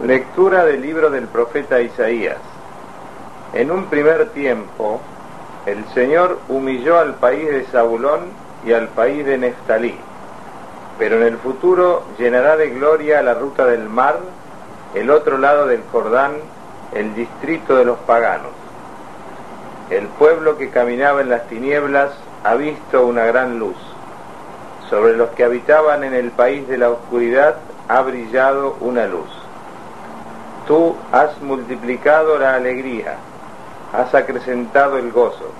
Lectura del libro del profeta Isaías. En un primer tiempo, el Señor humilló al país de Zabulón y al país de Neftalí, pero en el futuro llenará de gloria la ruta del mar, el otro lado del Jordán, el distrito de los paganos. El pueblo que caminaba en las tinieblas ha visto una gran luz. Sobre los que habitaban en el país de la oscuridad ha brillado una luz. Tú has multiplicado la alegría, has acrecentado el gozo.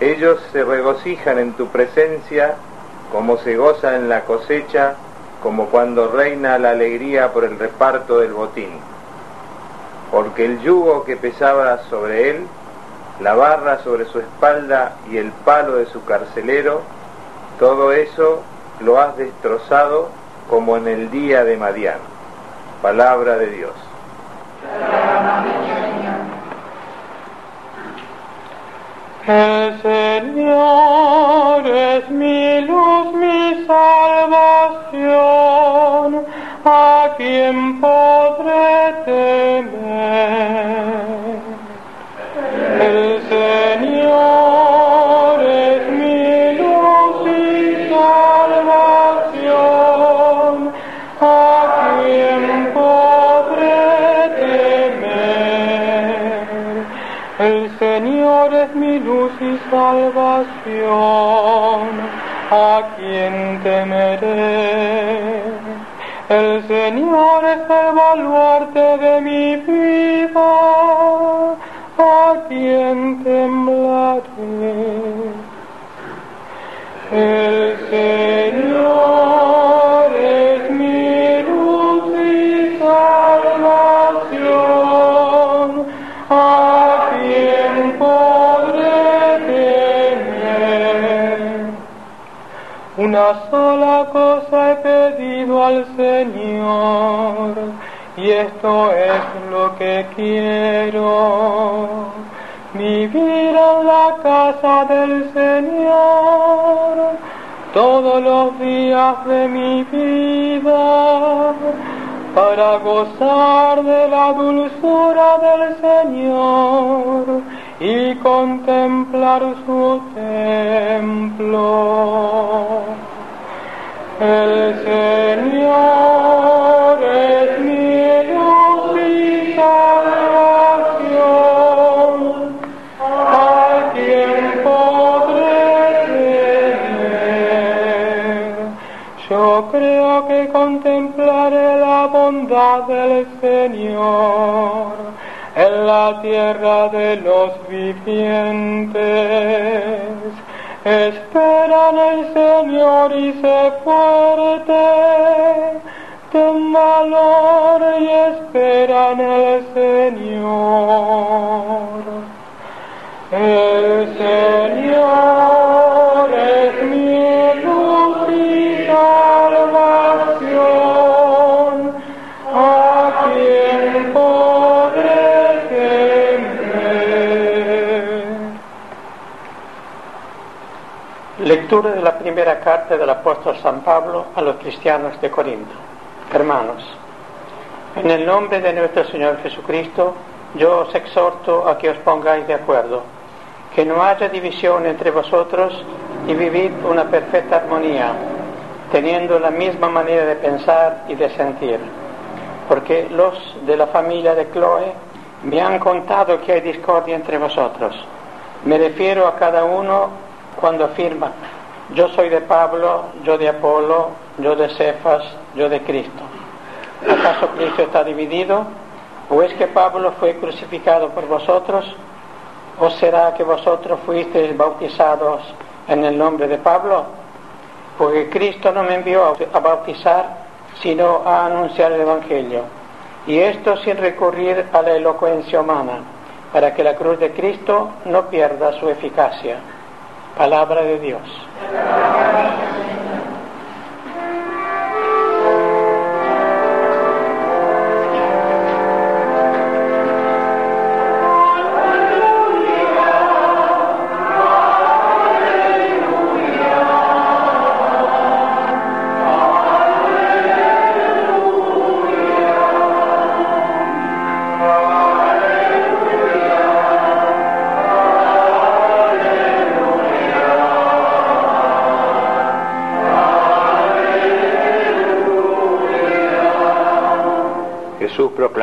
Ellos se regocijan en tu presencia como se goza en la cosecha, como cuando reina la alegría por el reparto del botín. Porque el yugo que pesaba sobre él, la barra sobre su espalda y el palo de su carcelero, todo eso lo has destrozado como en el día de Madián. Palabra de Dios. El Señor es mi luz, mi salvación, a quien podré temer. A quien temeré. El Señor Una sola cosa he pedido al Señor, y esto es lo que quiero, vivir en la casa del Señor todos los días de mi vida, para gozar de la dulzura del Señor y contemplar su templo. El Señor es mi luz y salvación, a quien podré temer. Yo creo que contemplaré la bondad del Señor la tierra de los vivientes. Espera en el Señor y sé fuerte, ten valor y espera en el Señor. Lectura de la primera carta del apóstol San Pablo a los cristianos de Corinto. Hermanos, en el nombre de nuestro Señor Jesucristo, yo os exhorto a que os pongáis de acuerdo, que no haya división entre vosotros y vivid una perfecta armonía, teniendo la misma manera de pensar y de sentir. Porque los de la familia de Chloe me han contado que hay discordia entre vosotros. Me refiero a cada uno cuando afirma, yo soy de Pablo, yo de Apolo, yo de Cefas, yo de Cristo. ¿Acaso Cristo está dividido? ¿O es que Pablo fue crucificado por vosotros? ¿O será que vosotros fuisteis bautizados en el nombre de Pablo? Porque Cristo no me envió a bautizar, sino a anunciar el Evangelio. Y esto sin recurrir a la elocuencia humana, para que la cruz de Cristo no pierda su eficacia. Palabra de Dios.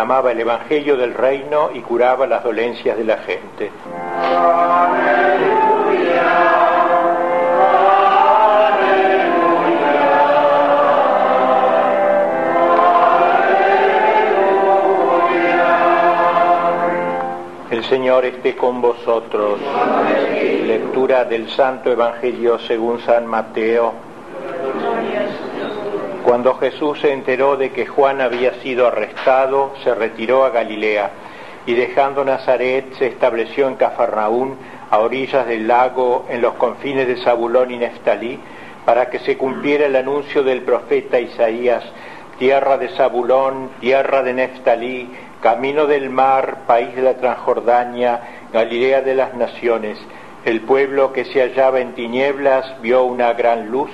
Proclamaba el Evangelio del reino y curaba las dolencias de la gente. El Señor esté con vosotros. Lectura del Santo Evangelio según San Mateo. Cuando Jesús se enteró de que Juan había sido arrestado, se retiró a Galilea y dejando Nazaret se estableció en Cafarnaún, a orillas del lago, en los confines de Zabulón y Neftalí, para que se cumpliera el anuncio del profeta Isaías, tierra de Zabulón, tierra de Neftalí, camino del mar, país de la Transjordania, Galilea de las naciones. El pueblo que se hallaba en tinieblas vio una gran luz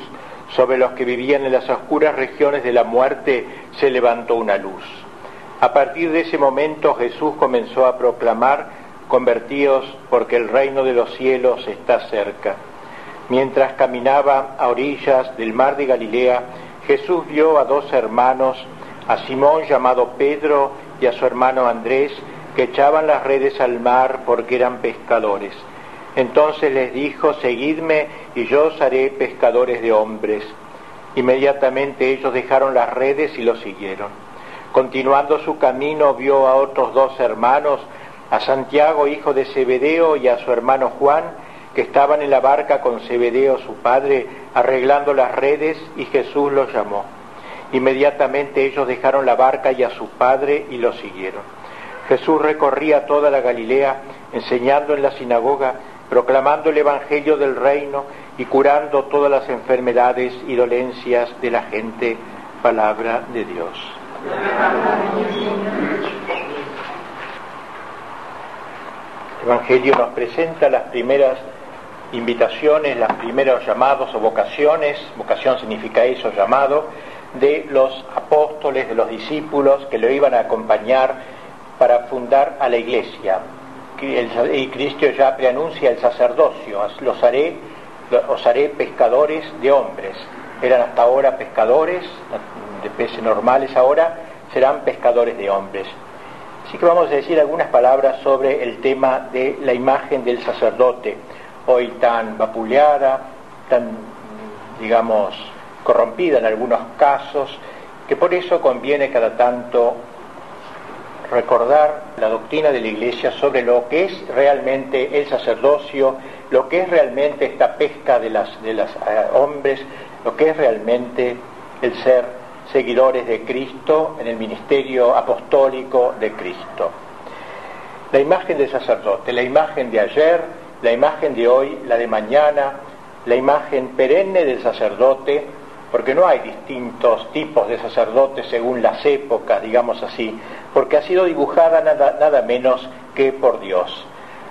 sobre los que vivían en las oscuras regiones de la muerte se levantó una luz. A partir de ese momento Jesús comenzó a proclamar, convertíos porque el reino de los cielos está cerca. Mientras caminaba a orillas del mar de Galilea, Jesús vio a dos hermanos, a Simón llamado Pedro y a su hermano Andrés, que echaban las redes al mar porque eran pescadores. Entonces les dijo, seguidme y yo os haré pescadores de hombres. Inmediatamente ellos dejaron las redes y lo siguieron. Continuando su camino vio a otros dos hermanos, a Santiago, hijo de Zebedeo, y a su hermano Juan, que estaban en la barca con Zebedeo, su padre, arreglando las redes, y Jesús los llamó. Inmediatamente ellos dejaron la barca y a su padre y lo siguieron. Jesús recorría toda la Galilea, enseñando en la sinagoga, proclamando el Evangelio del reino y curando todas las enfermedades y dolencias de la gente. Palabra de Dios. El Evangelio nos presenta las primeras invitaciones, los primeros llamados o vocaciones, vocación significa eso, llamado, de los apóstoles, de los discípulos que lo iban a acompañar para fundar a la iglesia, y Cristo ya preanuncia el sacerdocio, los haré, os haré pescadores de hombres. Eran hasta ahora pescadores de peces normales, ahora serán pescadores de hombres. Así que vamos a decir algunas palabras sobre el tema de la imagen del sacerdote, hoy tan vapuleada, tan, digamos, corrompida en algunos casos, que por eso conviene cada tanto recordar la doctrina de la Iglesia sobre lo que es realmente el sacerdocio, lo que es realmente esta pesca de los de eh, hombres, lo que es realmente el ser seguidores de Cristo en el ministerio apostólico de Cristo. La imagen del sacerdote, la imagen de ayer, la imagen de hoy, la de mañana, la imagen perenne del sacerdote, porque no hay distintos tipos de sacerdotes según las épocas, digamos así, porque ha sido dibujada nada, nada menos que por Dios,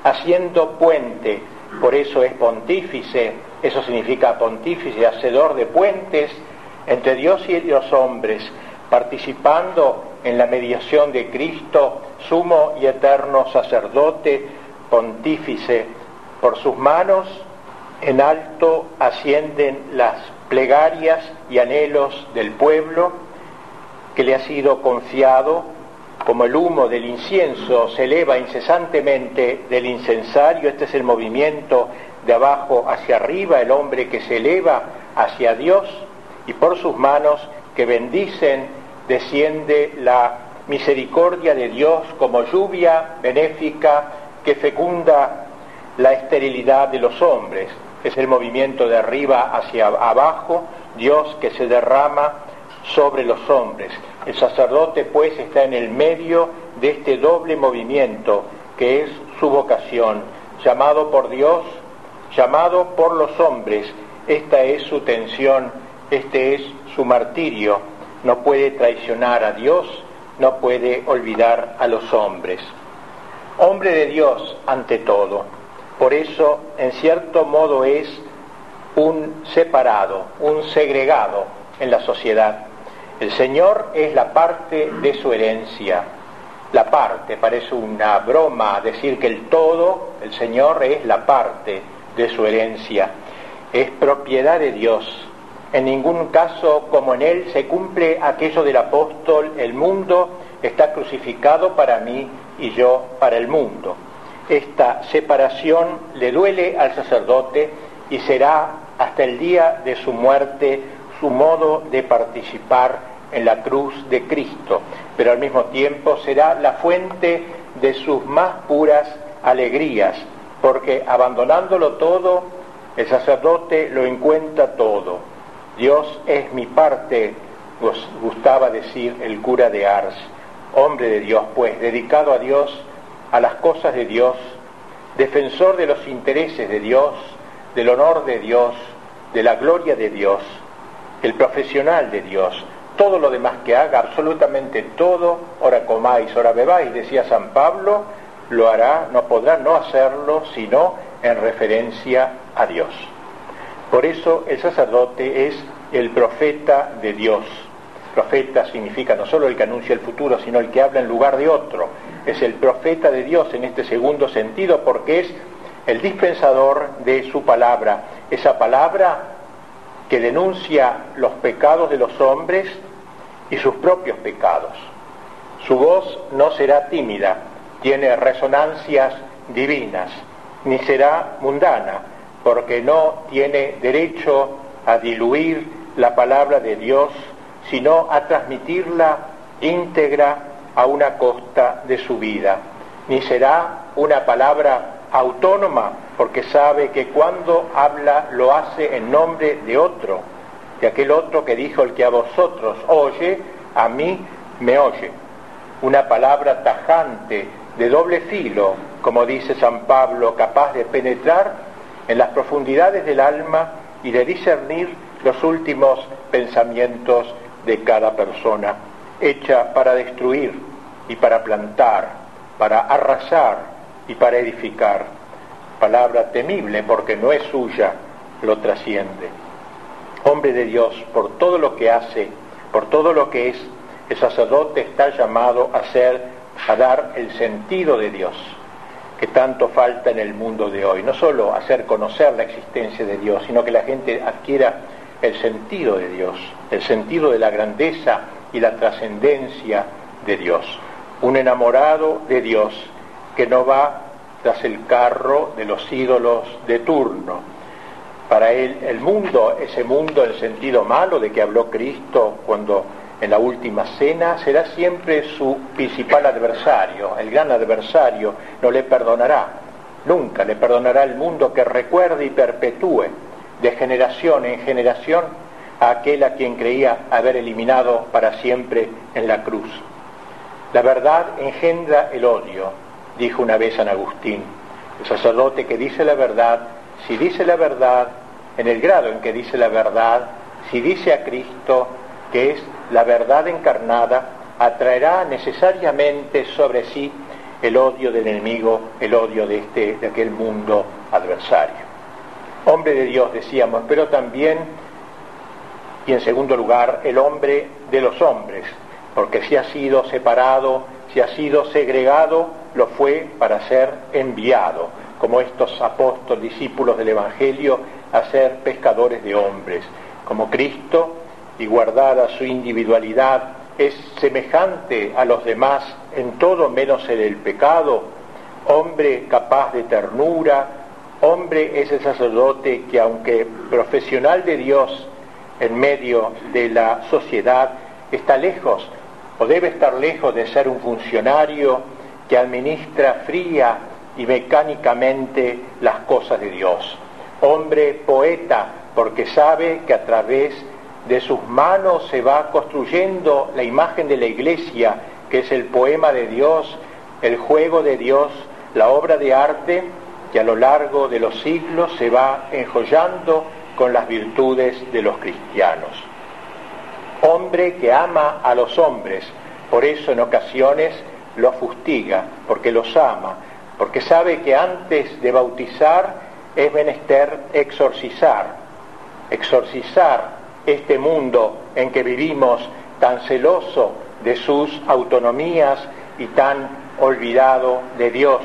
haciendo puente, por eso es pontífice, eso significa pontífice, hacedor de puentes entre Dios y los hombres, participando en la mediación de Cristo, sumo y eterno sacerdote, pontífice, por sus manos en alto ascienden las plegarias y anhelos del pueblo que le ha sido confiado como el humo del incienso se eleva incesantemente del incensario, este es el movimiento de abajo hacia arriba, el hombre que se eleva hacia Dios, y por sus manos que bendicen desciende la misericordia de Dios como lluvia benéfica que fecunda la esterilidad de los hombres. Es el movimiento de arriba hacia abajo, Dios que se derrama sobre los hombres. El sacerdote pues está en el medio de este doble movimiento que es su vocación, llamado por Dios, llamado por los hombres. Esta es su tensión, este es su martirio. No puede traicionar a Dios, no puede olvidar a los hombres. Hombre de Dios ante todo. Por eso, en cierto modo, es un separado, un segregado en la sociedad el Señor es la parte de su herencia. La parte, parece una broma decir que el todo, el Señor es la parte de su herencia. Es propiedad de Dios. En ningún caso, como en Él, se cumple aquello del apóstol, el mundo está crucificado para mí y yo para el mundo. Esta separación le duele al sacerdote y será hasta el día de su muerte su modo de participar en la cruz de Cristo, pero al mismo tiempo será la fuente de sus más puras alegrías, porque abandonándolo todo, el sacerdote lo encuentra todo. Dios es mi parte, gustaba decir el cura de Ars, hombre de Dios, pues dedicado a Dios, a las cosas de Dios, defensor de los intereses de Dios, del honor de Dios, de la gloria de Dios, el profesional de Dios, todo lo demás que haga, absolutamente todo, ora comáis, ora bebáis, decía San Pablo, lo hará, no podrá no hacerlo, sino en referencia a Dios. Por eso el sacerdote es el profeta de Dios. Profeta significa no solo el que anuncia el futuro, sino el que habla en lugar de otro. Es el profeta de Dios en este segundo sentido porque es el dispensador de su palabra. Esa palabra que denuncia los pecados de los hombres y sus propios pecados. Su voz no será tímida, tiene resonancias divinas, ni será mundana, porque no tiene derecho a diluir la palabra de Dios, sino a transmitirla íntegra a una costa de su vida. Ni será una palabra autónoma, porque sabe que cuando habla lo hace en nombre de otro, de aquel otro que dijo el que a vosotros oye, a mí me oye. Una palabra tajante, de doble filo, como dice San Pablo, capaz de penetrar en las profundidades del alma y de discernir los últimos pensamientos de cada persona, hecha para destruir y para plantar, para arrasar y para edificar. Palabra temible porque no es suya, lo trasciende. Hombre de Dios, por todo lo que hace, por todo lo que es, el sacerdote está llamado a ser, a dar el sentido de Dios, que tanto falta en el mundo de hoy. No solo hacer conocer la existencia de Dios, sino que la gente adquiera el sentido de Dios, el sentido de la grandeza y la trascendencia de Dios. Un enamorado de Dios que no va tras el carro de los ídolos de turno. Para él el mundo, ese mundo en sentido malo de que habló Cristo cuando en la última cena, será siempre su principal adversario, el gran adversario, no le perdonará, nunca le perdonará el mundo que recuerde y perpetúe de generación en generación a aquel a quien creía haber eliminado para siempre en la cruz. La verdad engendra el odio, dijo una vez San Agustín, el sacerdote que dice la verdad, si dice la verdad, en el grado en que dice la verdad, si dice a Cristo, que es la verdad encarnada, atraerá necesariamente sobre sí el odio del enemigo, el odio de, este, de aquel mundo adversario. Hombre de Dios, decíamos, pero también, y en segundo lugar, el hombre de los hombres, porque si ha sido separado, si ha sido segregado, lo fue para ser enviado, como estos apóstoles, discípulos del Evangelio, a ser pescadores de hombres. Como Cristo, y guardada su individualidad, es semejante a los demás en todo menos en el pecado, hombre capaz de ternura, hombre es el sacerdote que aunque profesional de Dios en medio de la sociedad, está lejos o debe estar lejos de ser un funcionario que administra fría y mecánicamente las cosas de Dios. Hombre poeta porque sabe que a través de sus manos se va construyendo la imagen de la iglesia, que es el poema de Dios, el juego de Dios, la obra de arte que a lo largo de los siglos se va enjollando con las virtudes de los cristianos. Hombre que ama a los hombres, por eso en ocasiones los fustiga, porque los ama, porque sabe que antes de bautizar es menester exorcizar, exorcizar este mundo en que vivimos tan celoso de sus autonomías y tan olvidado de Dios.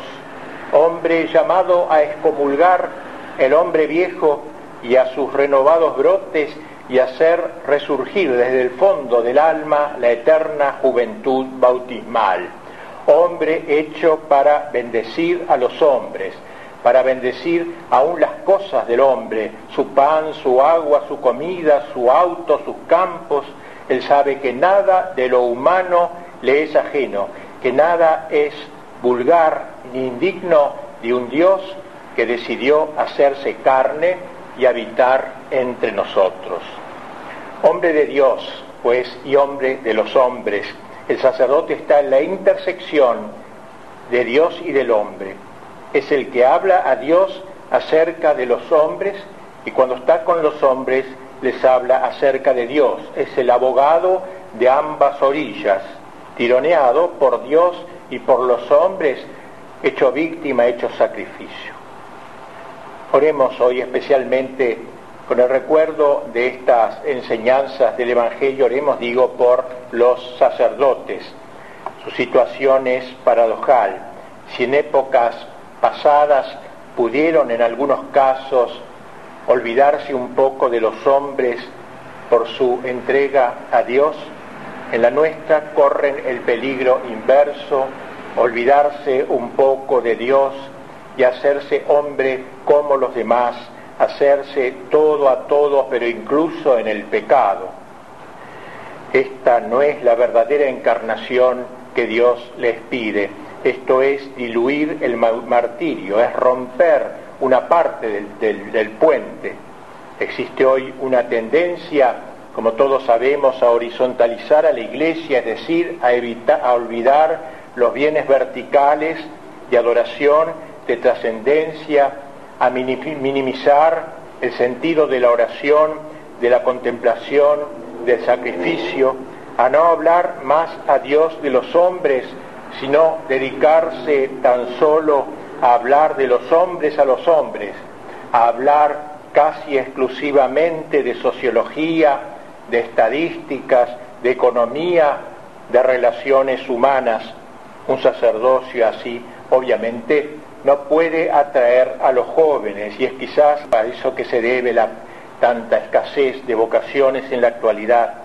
Hombre llamado a excomulgar el hombre viejo y a sus renovados brotes y hacer resurgir desde el fondo del alma la eterna juventud bautismal. Hombre hecho para bendecir a los hombres, para bendecir aún las cosas del hombre, su pan, su agua, su comida, su auto, sus campos. Él sabe que nada de lo humano le es ajeno, que nada es vulgar ni indigno de un Dios que decidió hacerse carne y habitar entre nosotros. Hombre de Dios, pues, y hombre de los hombres, el sacerdote está en la intersección de Dios y del hombre. Es el que habla a Dios acerca de los hombres y cuando está con los hombres les habla acerca de Dios. Es el abogado de ambas orillas, tironeado por Dios y por los hombres, hecho víctima, hecho sacrificio. Oremos hoy especialmente con el recuerdo de estas enseñanzas del Evangelio, oremos, digo, por los sacerdotes. Su situación es paradojal. Si en épocas pasadas pudieron en algunos casos olvidarse un poco de los hombres por su entrega a Dios, en la nuestra corren el peligro inverso, olvidarse un poco de Dios y hacerse hombre como los demás, hacerse todo a todos, pero incluso en el pecado. Esta no es la verdadera encarnación que Dios les pide. Esto es diluir el martirio, es romper una parte del, del puente. Existe hoy una tendencia, como todos sabemos, a horizontalizar a la iglesia, es decir, a, evitar, a olvidar los bienes verticales de adoración de trascendencia, a minimizar el sentido de la oración, de la contemplación, del sacrificio, a no hablar más a Dios de los hombres, sino dedicarse tan solo a hablar de los hombres a los hombres, a hablar casi exclusivamente de sociología, de estadísticas, de economía, de relaciones humanas. Un sacerdocio así, obviamente, no puede atraer a los jóvenes y es quizás a eso que se debe la tanta escasez de vocaciones en la actualidad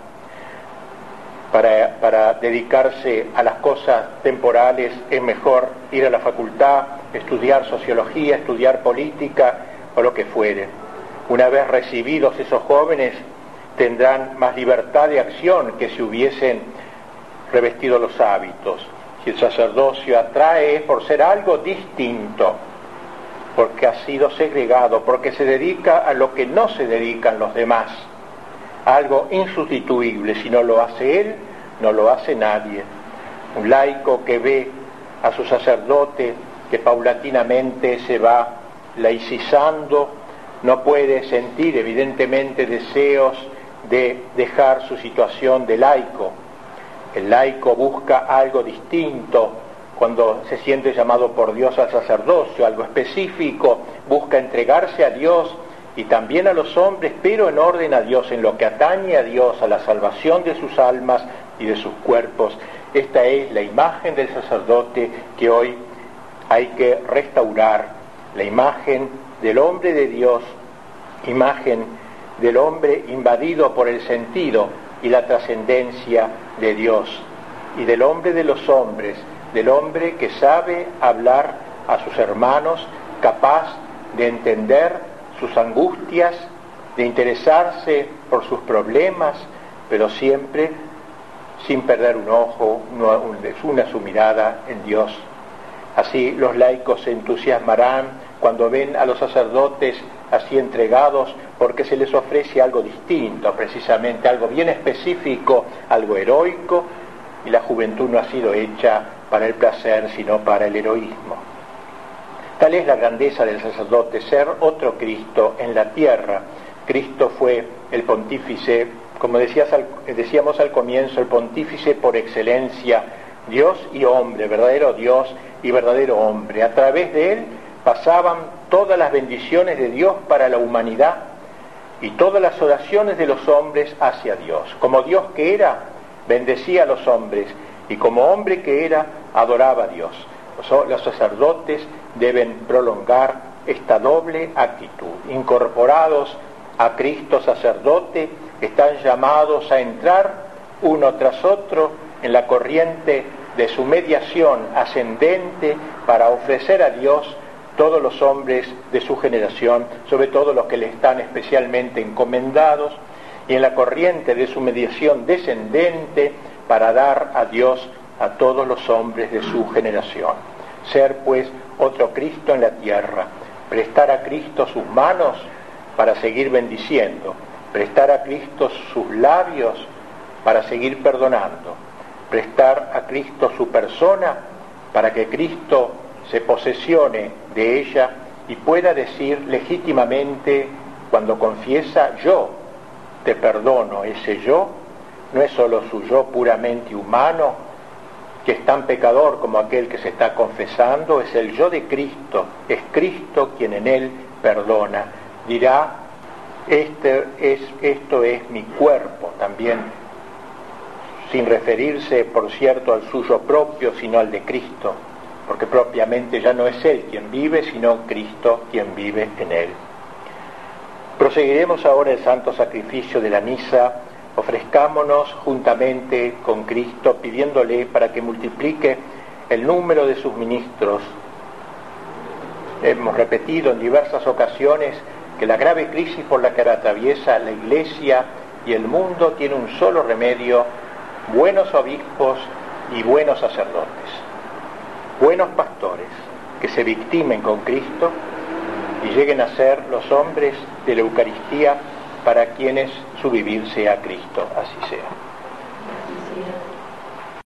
para, para, dedicarse a las cosas temporales es mejor ir a la facultad, estudiar sociología, estudiar política o lo que fuere. Una vez recibidos esos jóvenes tendrán más libertad de acción que si hubiesen revestido los hábitos. Si el sacerdocio atrae por ser algo distinto, porque ha sido segregado, porque se dedica a lo que no se dedican los demás, algo insustituible. Si no lo hace él, no lo hace nadie. Un laico que ve a su sacerdote que paulatinamente se va laicizando, no puede sentir evidentemente deseos de dejar su situación de laico el laico busca algo distinto cuando se siente llamado por Dios al sacerdocio, algo específico, busca entregarse a Dios y también a los hombres, pero en orden a Dios, en lo que atañe a Dios, a la salvación de sus almas y de sus cuerpos. Esta es la imagen del sacerdote que hoy hay que restaurar, la imagen del hombre de Dios, imagen del hombre invadido por el sentido y la trascendencia de Dios y del hombre de los hombres, del hombre que sabe hablar a sus hermanos, capaz de entender sus angustias, de interesarse por sus problemas, pero siempre sin perder un ojo, una, su mirada en Dios. Así los laicos se entusiasmarán cuando ven a los sacerdotes así entregados porque se les ofrece algo distinto, precisamente algo bien específico, algo heroico, y la juventud no ha sido hecha para el placer, sino para el heroísmo. Tal es la grandeza del sacerdote, ser otro Cristo en la tierra. Cristo fue el pontífice, como decíamos al comienzo, el pontífice por excelencia, Dios y hombre, verdadero Dios y verdadero hombre. A través de él pasaban todas las bendiciones de Dios para la humanidad y todas las oraciones de los hombres hacia Dios. Como Dios que era, bendecía a los hombres y como hombre que era, adoraba a Dios. Los sacerdotes deben prolongar esta doble actitud, incorporados a Cristo sacerdote, están llamados a entrar uno tras otro en la corriente de su mediación ascendente para ofrecer a Dios todos los hombres de su generación, sobre todo los que le están especialmente encomendados, y en la corriente de su mediación descendente para dar a Dios a todos los hombres de su generación. Ser pues otro Cristo en la tierra, prestar a Cristo sus manos para seguir bendiciendo, prestar a Cristo sus labios para seguir perdonando, prestar a Cristo su persona para que Cristo se posesione de ella y pueda decir legítimamente cuando confiesa yo te perdono, ese yo no es solo su yo puramente humano, que es tan pecador como aquel que se está confesando, es el yo de Cristo, es Cristo quien en él perdona. Dirá, este es, esto es mi cuerpo también, sin referirse, por cierto, al suyo propio, sino al de Cristo, porque propiamente ya no es Él quien vive, sino Cristo quien vive en Él. Proseguiremos ahora el santo sacrificio de la misa, ofrezcámonos juntamente con Cristo pidiéndole para que multiplique el número de sus ministros. Hemos repetido en diversas ocasiones que la grave crisis por la que atraviesa la Iglesia y el mundo tiene un solo remedio, buenos obispos y buenos sacerdotes, buenos pastores que se victimen con Cristo y lleguen a ser los hombres de la Eucaristía para quienes su vivir sea Cristo. Así sea.